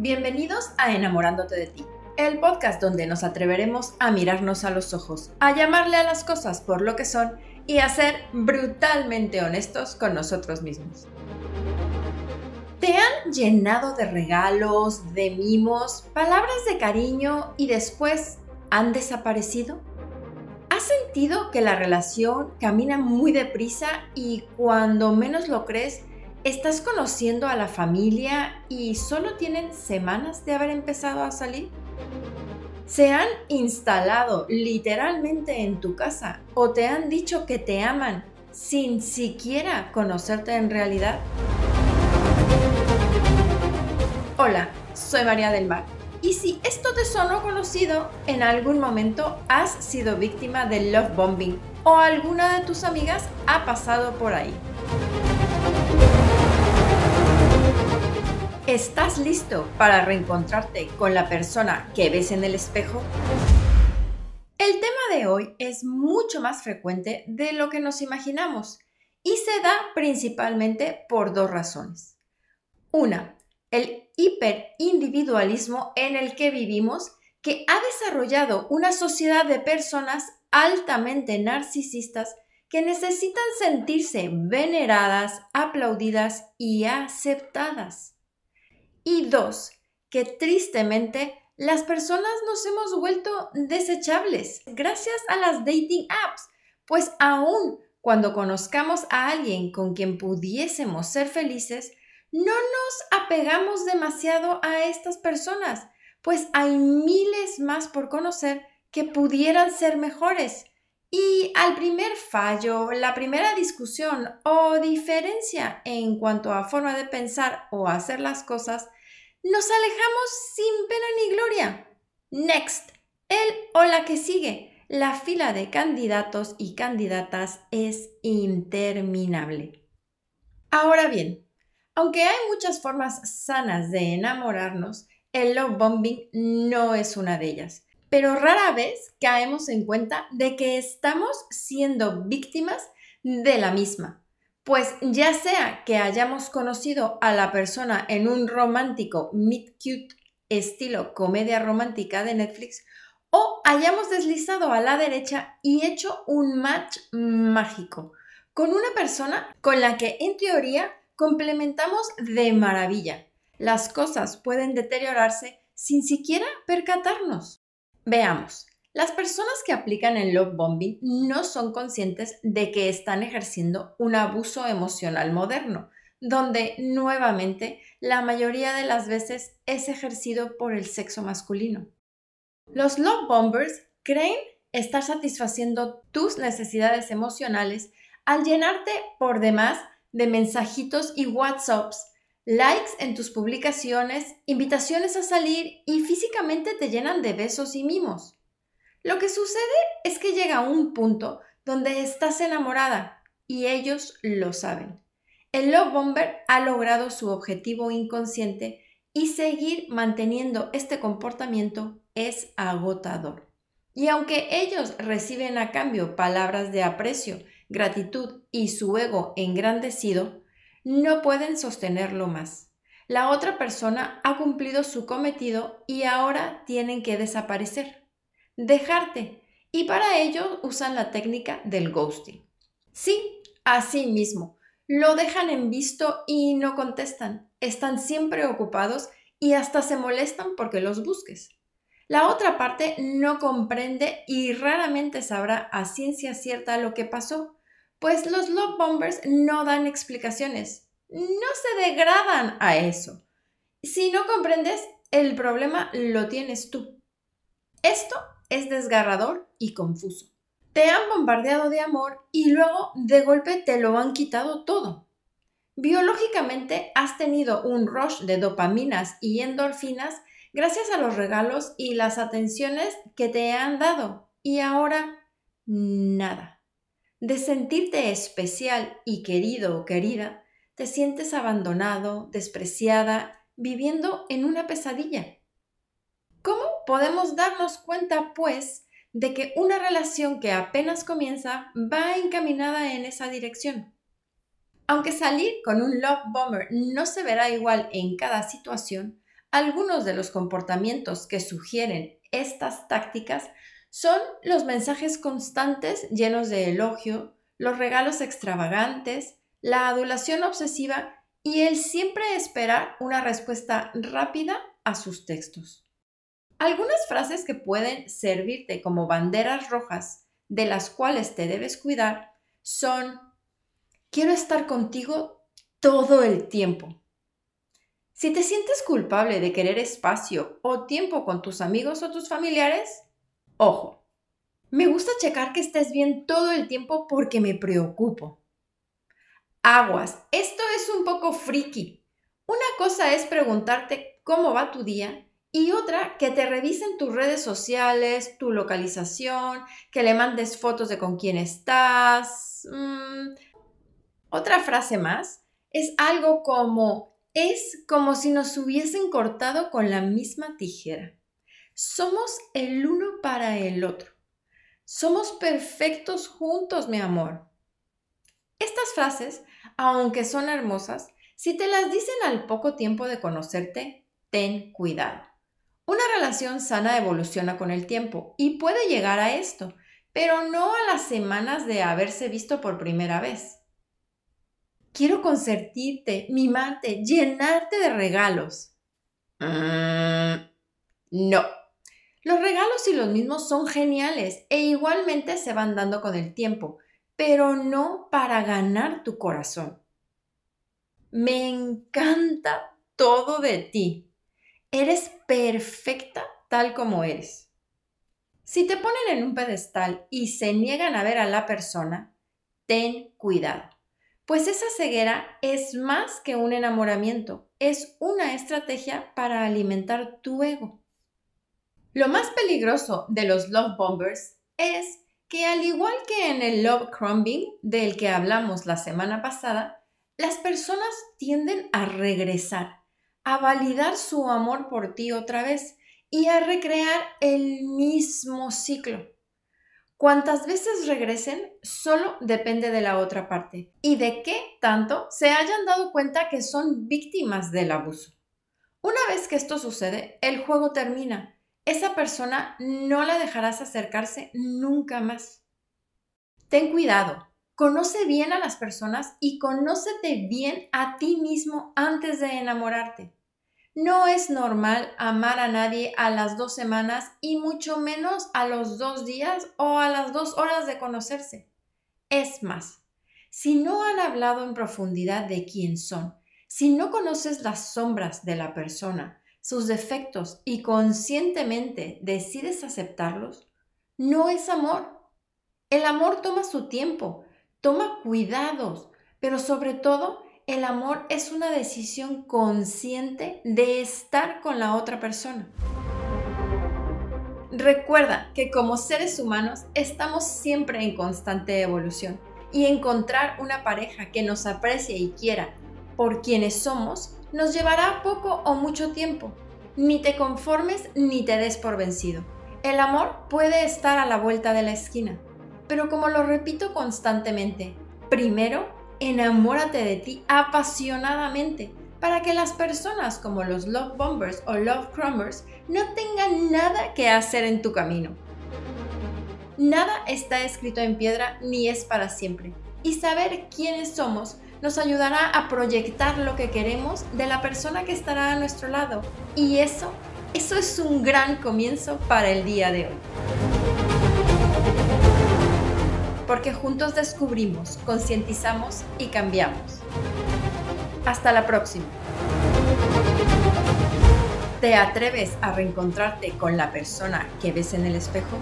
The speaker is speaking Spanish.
Bienvenidos a Enamorándote de ti, el podcast donde nos atreveremos a mirarnos a los ojos, a llamarle a las cosas por lo que son y a ser brutalmente honestos con nosotros mismos. ¿Te han llenado de regalos, de mimos, palabras de cariño y después han desaparecido? ¿Has sentido que la relación camina muy deprisa y cuando menos lo crees, ¿Estás conociendo a la familia y solo tienen semanas de haber empezado a salir? ¿Se han instalado literalmente en tu casa o te han dicho que te aman sin siquiera conocerte en realidad? Hola, soy María del Mar. Y si esto te sonó conocido, en algún momento has sido víctima del love bombing o alguna de tus amigas ha pasado por ahí. ¿Estás listo para reencontrarte con la persona que ves en el espejo? El tema de hoy es mucho más frecuente de lo que nos imaginamos y se da principalmente por dos razones. Una, el hiperindividualismo en el que vivimos que ha desarrollado una sociedad de personas altamente narcisistas que necesitan sentirse veneradas, aplaudidas y aceptadas. Y dos, que tristemente las personas nos hemos vuelto desechables gracias a las dating apps, pues aún cuando conozcamos a alguien con quien pudiésemos ser felices, no nos apegamos demasiado a estas personas, pues hay miles más por conocer que pudieran ser mejores. Y al primer fallo, la primera discusión o diferencia en cuanto a forma de pensar o hacer las cosas, nos alejamos sin pena ni gloria. Next, el o la que sigue. La fila de candidatos y candidatas es interminable. Ahora bien, aunque hay muchas formas sanas de enamorarnos, el love bombing no es una de ellas. Pero rara vez caemos en cuenta de que estamos siendo víctimas de la misma. Pues ya sea que hayamos conocido a la persona en un romántico meet cute estilo comedia romántica de Netflix o hayamos deslizado a la derecha y hecho un match mágico con una persona con la que en teoría complementamos de maravilla. Las cosas pueden deteriorarse sin siquiera percatarnos. Veamos. Las personas que aplican el love bombing no son conscientes de que están ejerciendo un abuso emocional moderno, donde nuevamente la mayoría de las veces es ejercido por el sexo masculino. Los love bombers creen estar satisfaciendo tus necesidades emocionales al llenarte por demás de mensajitos y WhatsApps, likes en tus publicaciones, invitaciones a salir y físicamente te llenan de besos y mimos. Lo que sucede es que llega un punto donde estás enamorada y ellos lo saben. El Love Bomber ha logrado su objetivo inconsciente y seguir manteniendo este comportamiento es agotador. Y aunque ellos reciben a cambio palabras de aprecio, gratitud y su ego engrandecido, no pueden sostenerlo más. La otra persona ha cumplido su cometido y ahora tienen que desaparecer dejarte. Y para ello usan la técnica del ghosting. Sí, así mismo. Lo dejan en visto y no contestan. Están siempre ocupados y hasta se molestan porque los busques. La otra parte no comprende y raramente sabrá a ciencia cierta lo que pasó, pues los love bombers no dan explicaciones. No se degradan a eso. Si no comprendes, el problema lo tienes tú. Esto es desgarrador y confuso. Te han bombardeado de amor y luego de golpe te lo han quitado todo. Biológicamente has tenido un rush de dopaminas y endorfinas gracias a los regalos y las atenciones que te han dado y ahora nada. De sentirte especial y querido o querida, te sientes abandonado, despreciada, viviendo en una pesadilla. ¿Cómo podemos darnos cuenta, pues, de que una relación que apenas comienza va encaminada en esa dirección? Aunque salir con un love bomber no se verá igual en cada situación, algunos de los comportamientos que sugieren estas tácticas son los mensajes constantes llenos de elogio, los regalos extravagantes, la adulación obsesiva y el siempre esperar una respuesta rápida a sus textos. Algunas frases que pueden servirte como banderas rojas de las cuales te debes cuidar son quiero estar contigo todo el tiempo. Si te sientes culpable de querer espacio o tiempo con tus amigos o tus familiares, ojo, me gusta checar que estés bien todo el tiempo porque me preocupo. Aguas, esto es un poco friki. Una cosa es preguntarte cómo va tu día y otra que te revisen tus redes sociales, tu localización, que le mandes fotos de con quién estás. Mm, otra frase más es algo como es como si nos hubiesen cortado con la misma tijera. Somos el uno para el otro. Somos perfectos juntos, mi amor. Estas frases aunque son hermosas, si te las dicen al poco tiempo de conocerte, ten cuidado. Una relación sana evoluciona con el tiempo y puede llegar a esto, pero no a las semanas de haberse visto por primera vez. Quiero consentirte, mimarte, llenarte de regalos. Mm, no. Los regalos y los mismos son geniales e igualmente se van dando con el tiempo, pero no para ganar tu corazón. Me encanta todo de ti. Eres perfecta tal como eres. Si te ponen en un pedestal y se niegan a ver a la persona, ten cuidado, pues esa ceguera es más que un enamoramiento, es una estrategia para alimentar tu ego. Lo más peligroso de los love bombers es que al igual que en el love crumbing del que hablamos la semana pasada, las personas tienden a regresar, a validar su amor por ti otra vez y a recrear el mismo ciclo. Cuantas veces regresen solo depende de la otra parte y de qué tanto se hayan dado cuenta que son víctimas del abuso. Una vez que esto sucede, el juego termina esa persona no la dejarás acercarse nunca más. Ten cuidado, conoce bien a las personas y conócete bien a ti mismo antes de enamorarte. No es normal amar a nadie a las dos semanas y mucho menos a los dos días o a las dos horas de conocerse. Es más, si no han hablado en profundidad de quién son, si no conoces las sombras de la persona, sus defectos y conscientemente decides aceptarlos, no es amor. El amor toma su tiempo, toma cuidados, pero sobre todo el amor es una decisión consciente de estar con la otra persona. Recuerda que como seres humanos estamos siempre en constante evolución y encontrar una pareja que nos aprecie y quiera por quienes somos nos llevará poco o mucho tiempo. Ni te conformes ni te des por vencido. El amor puede estar a la vuelta de la esquina, pero como lo repito constantemente, primero enamórate de ti apasionadamente para que las personas como los love bombers o love crumbers no tengan nada que hacer en tu camino. Nada está escrito en piedra ni es para siempre, y saber quiénes somos nos ayudará a proyectar lo que queremos de la persona que estará a nuestro lado. Y eso, eso es un gran comienzo para el día de hoy. Porque juntos descubrimos, concientizamos y cambiamos. Hasta la próxima. ¿Te atreves a reencontrarte con la persona que ves en el espejo?